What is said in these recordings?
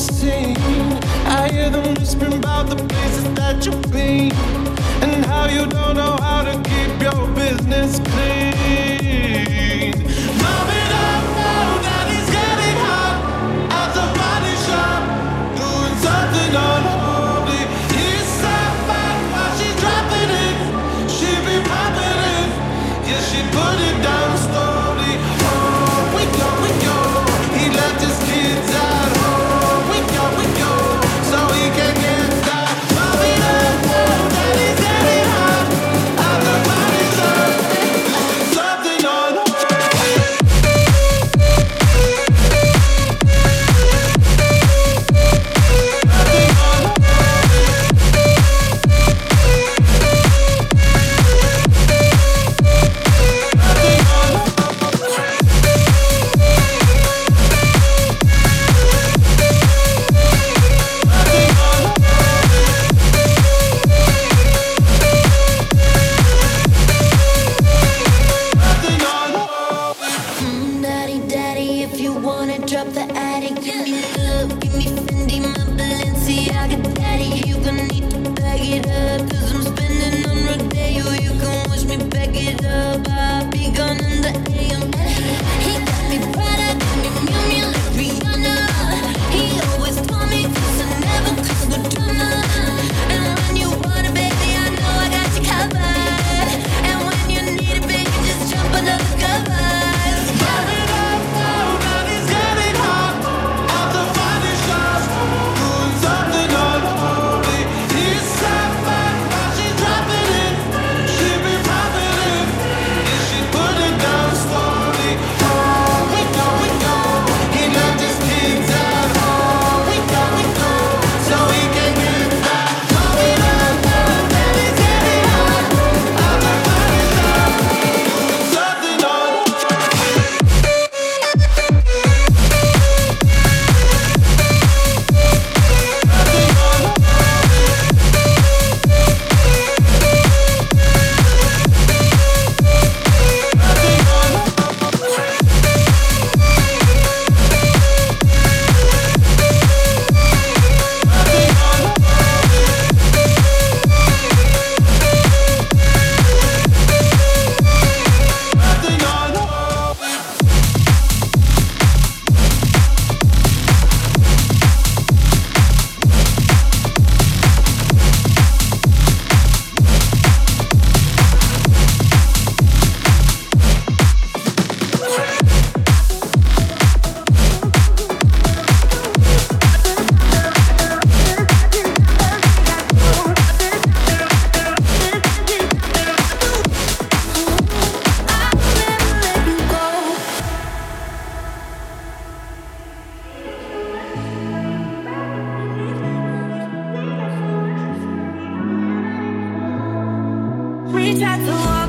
sing. I hear them whispering about the places that you've been and how you don't know how to keep your business clean. Reach out to one.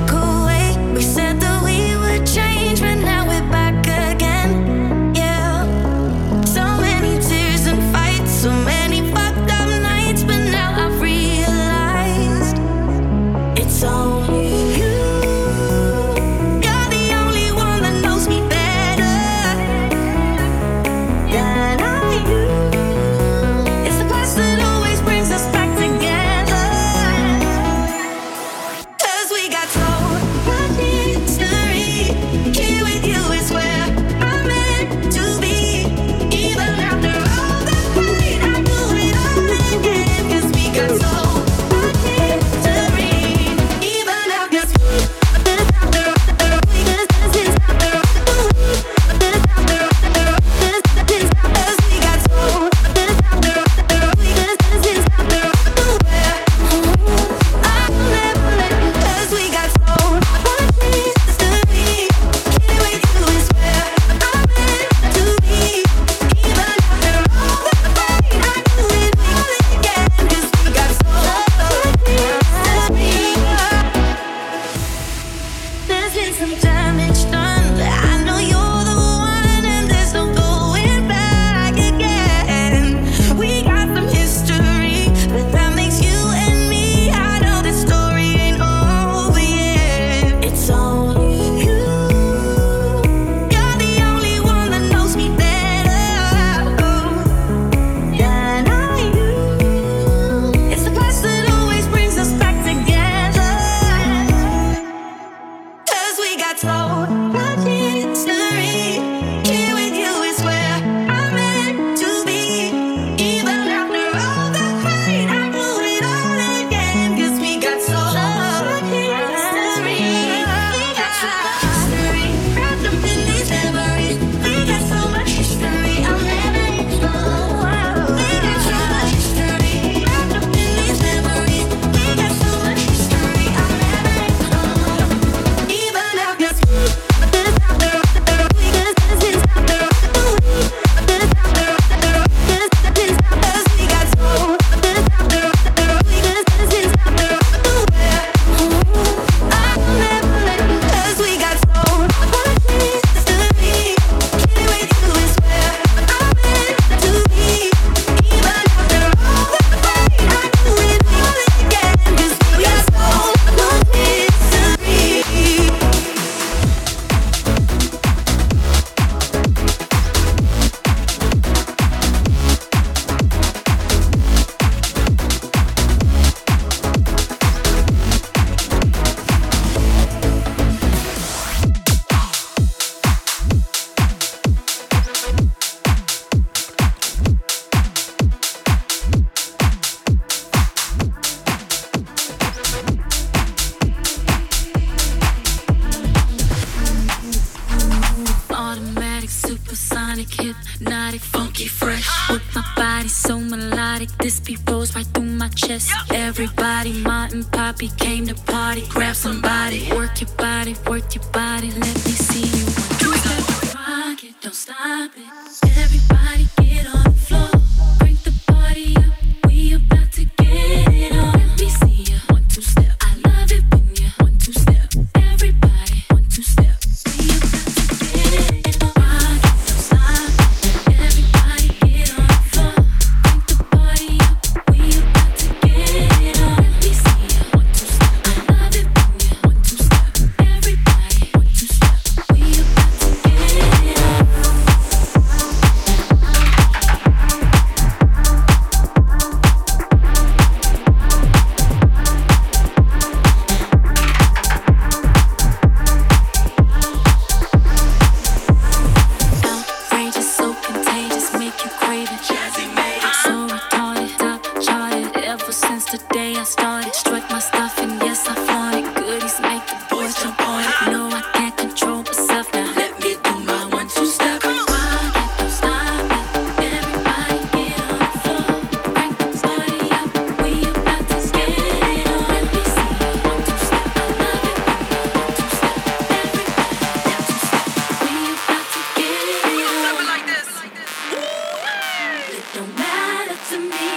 chest. Everybody, Martin poppy came to party. Grab somebody, work your body, work your body, let me. to me.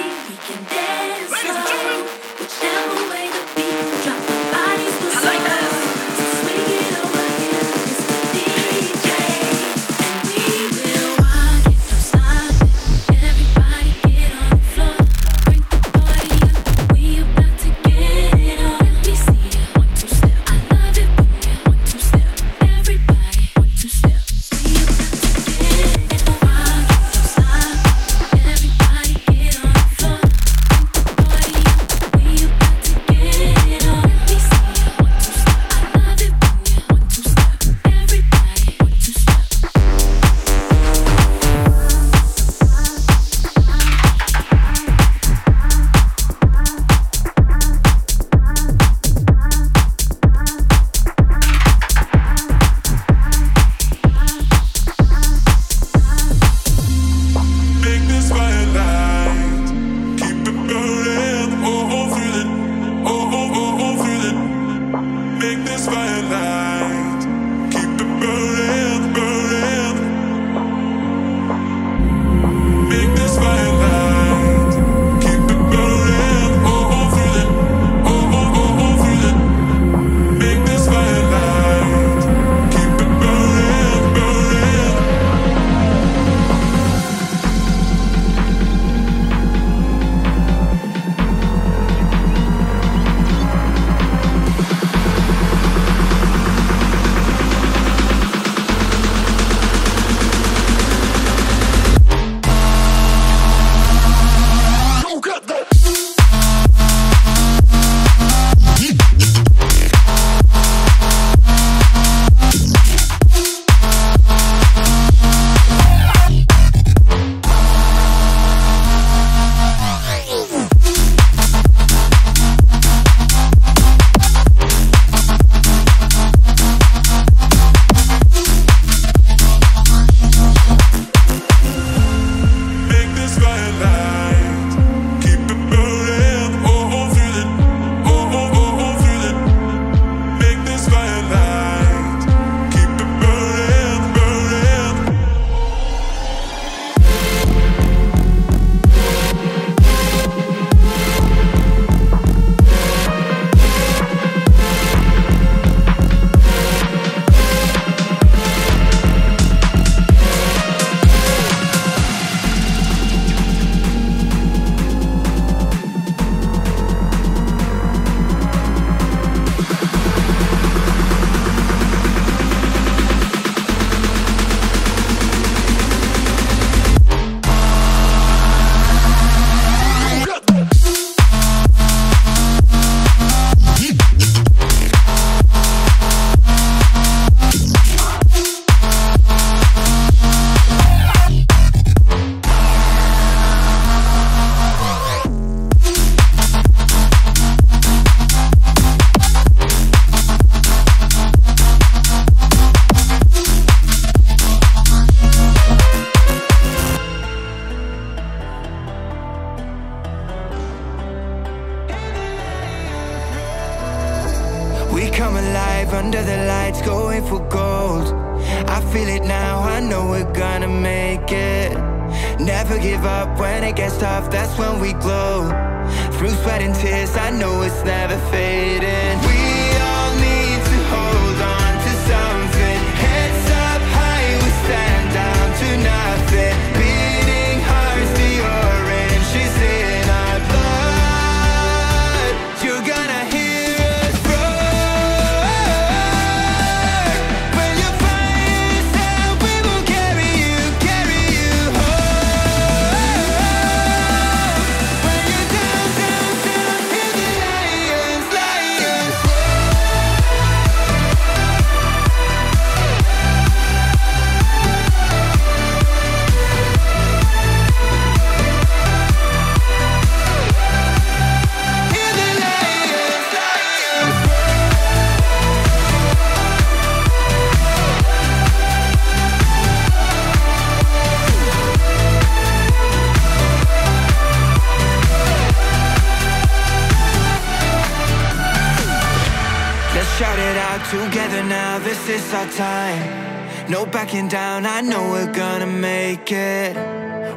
backing down, I know we're gonna make it.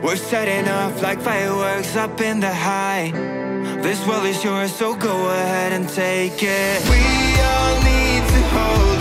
We're setting off like fireworks up in the high. This world is yours, so go ahead and take it. We all need to hold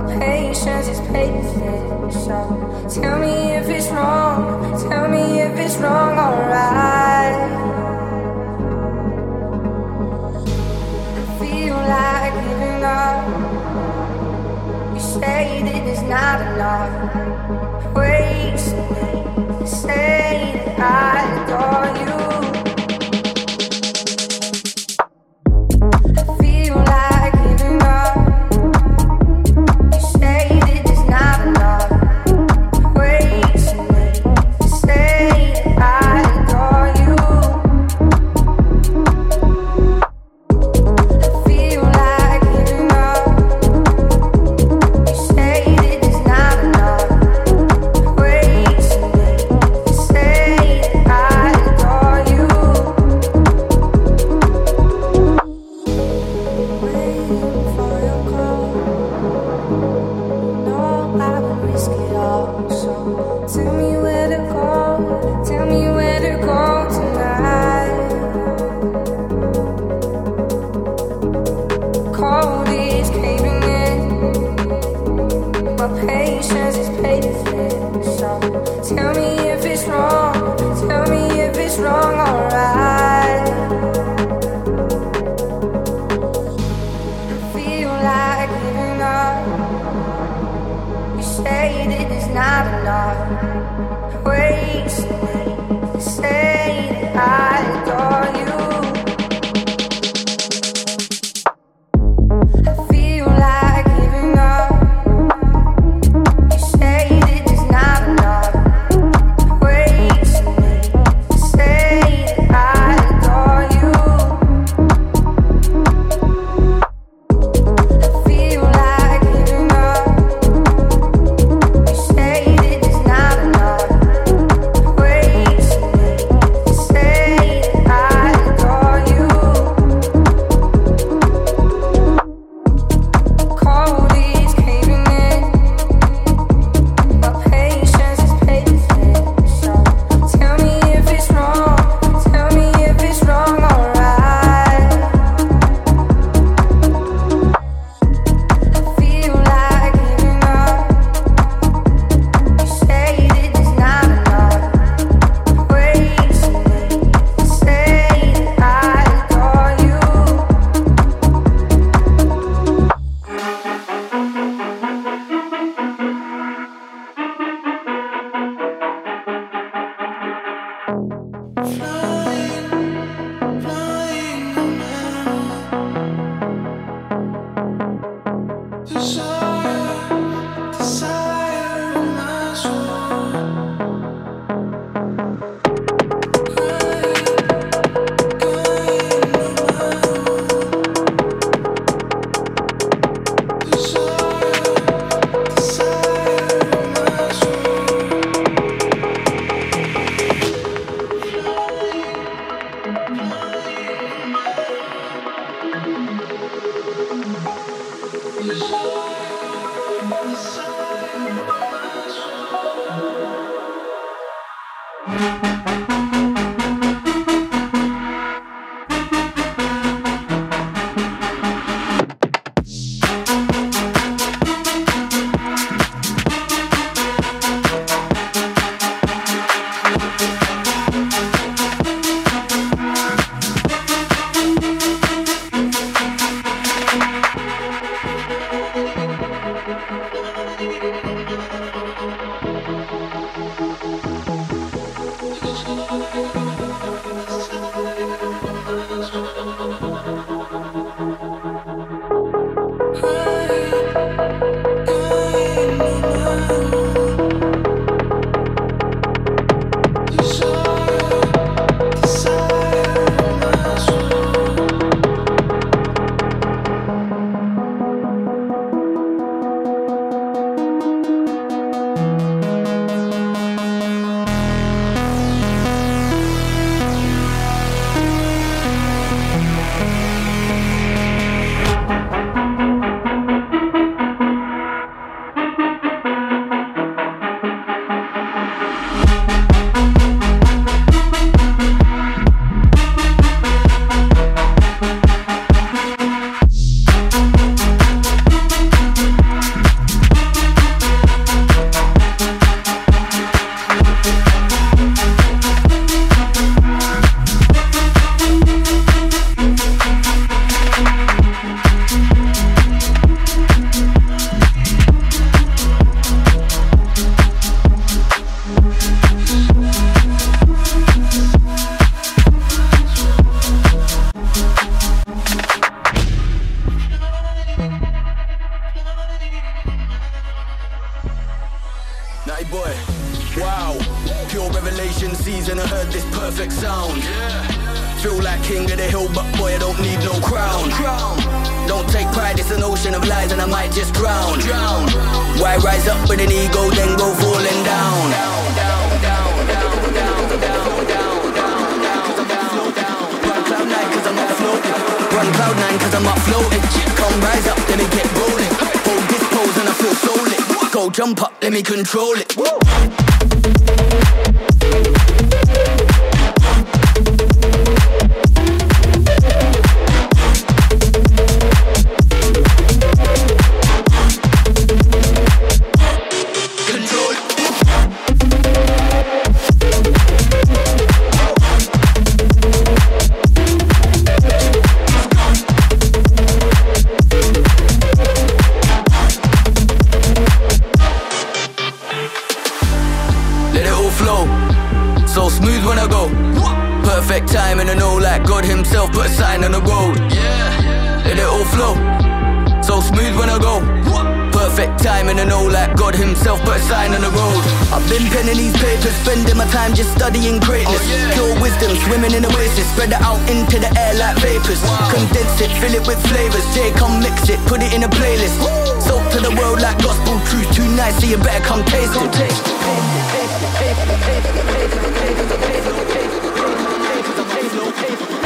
my patience is patient. So tell me if it's wrong, tell me if it's wrong, alright. I feel like giving up. You say that it's not enough. Wait, say that I. drown. Why rise up with an ego, then go falling down? Run cloud nine cause I'm up floating Come rise up, let me get rolling Hold this pose and I feel so lit Go jump up, let me control it Woo! cool flow. So smooth when I go. Perfect timing and all like God Himself put a sign on the road. Yeah. Let it all flow. So smooth when I go perfect timing and all that. God himself put a sign on the road. I've been penning these papers, spending my time just studying greatness. Oh, yeah. Pure wisdom, swimming in oasis, spread it out into the air like vapors. Wow. Condense it, fill it with flavors. Jay, come mix it, put it in a playlist. Woo. Soak to the world like gospel truth. Too nice, so you better come taste it.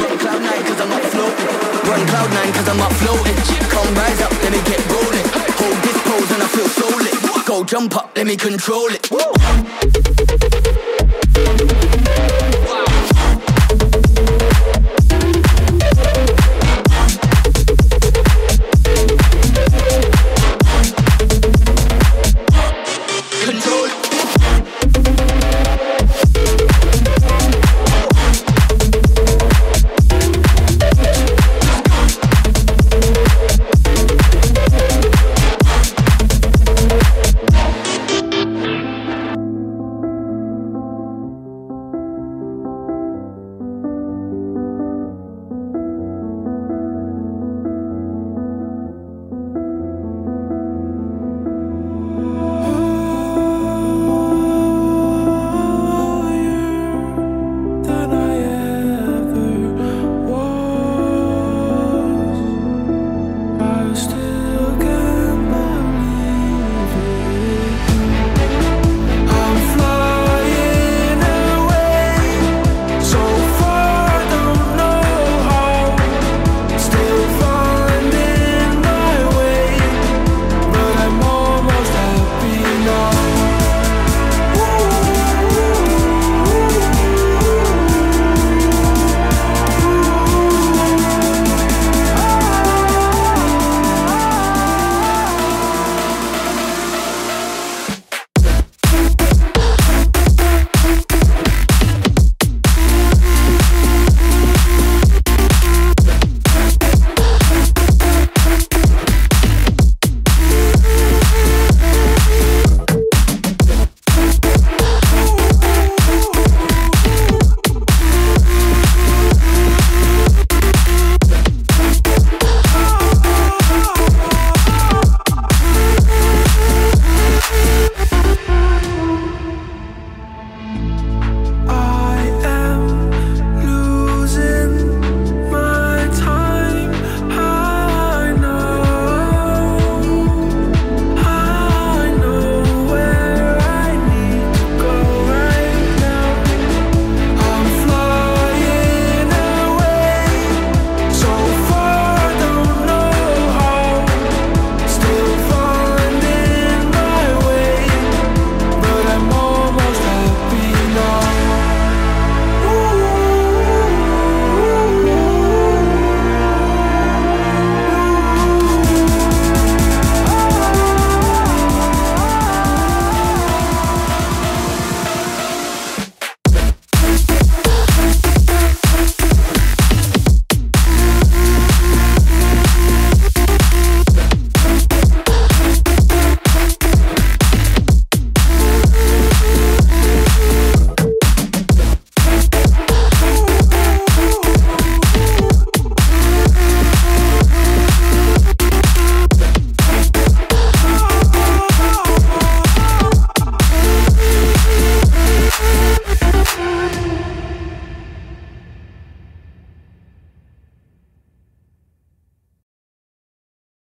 Run cloud nine 'cause I'm up floating. Run cloud nine cause I'm up floating Come rise up, let me get rolling Hold this pose and I feel so lit. Go jump up, let me control it. Woo.